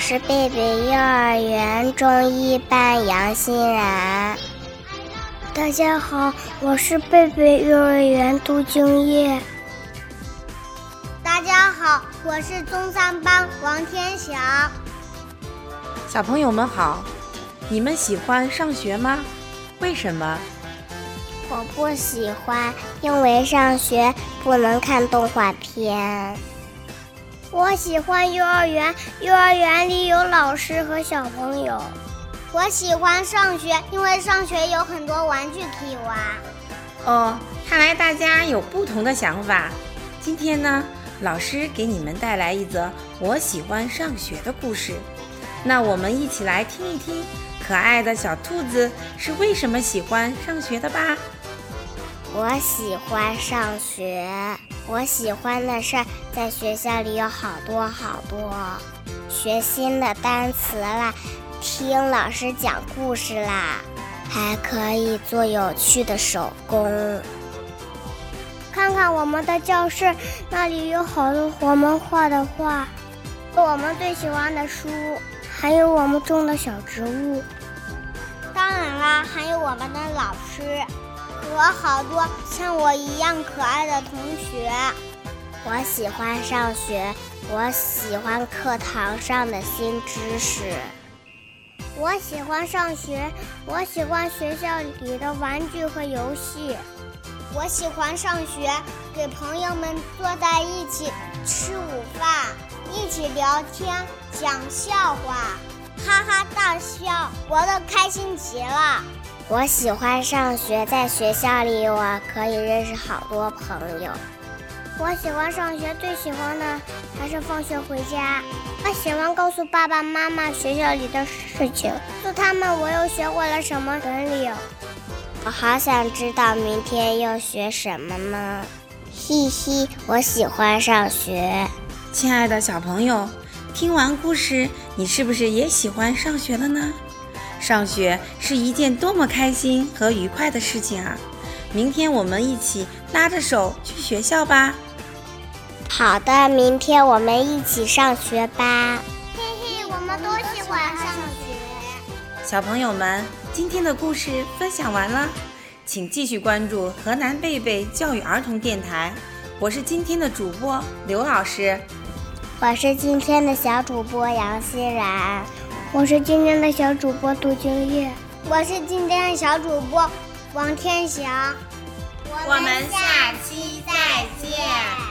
是贝贝幼儿园中一班杨欣然。大家好，我是贝贝幼儿园杜敬业。大家好，我是中三班王天翔。小朋友们好，你们喜欢上学吗？为什么？我不喜欢，因为上学不能看动画片。我喜欢幼儿园，幼儿园里有老师和小朋友。我喜欢上学，因为上学有很多玩具可以玩。哦，看来大家有不同的想法。今天呢，老师给你们带来一则我喜欢上学的故事。那我们一起来听一听，可爱的小兔子是为什么喜欢上学的吧。我喜欢上学，我喜欢的事在学校里有好多好多，学新的单词啦，听老师讲故事啦，还可以做有趣的手工。看看我们的教室，那里有好多我们画的画，我们最喜欢的书，还有我们种的小植物。当然啦，还有我们的老师。和好多像我一样可爱的同学。我喜欢上学，我喜欢课堂上的新知识。我喜欢上学，我喜欢学校里的玩具和游戏。我喜欢上学，给朋友们坐在一起吃午饭，一起聊天讲笑话，哈哈大笑，活得开心极了。我喜欢上学，在学校里我可以认识好多朋友。我喜欢上学，最喜欢的还是放学回家。我喜欢告诉爸爸妈妈学校里的事情，告诉他们我又学会了什么本领。我好想知道明天要学什么呢？嘻嘻，我喜欢上学。亲爱的小朋友，听完故事，你是不是也喜欢上学了呢？上学是一件多么开心和愉快的事情啊！明天我们一起拉着手去学校吧。好的，明天我们一起上学吧。嘿嘿，我们都喜欢上学。小朋友们，今天的故事分享完了，请继续关注河南贝贝教育儿童电台。我是今天的主播刘老师，我是今天的小主播杨欣然。我是今天的小主播杜金叶，我是今天的小主播王天祥，我们下期再见。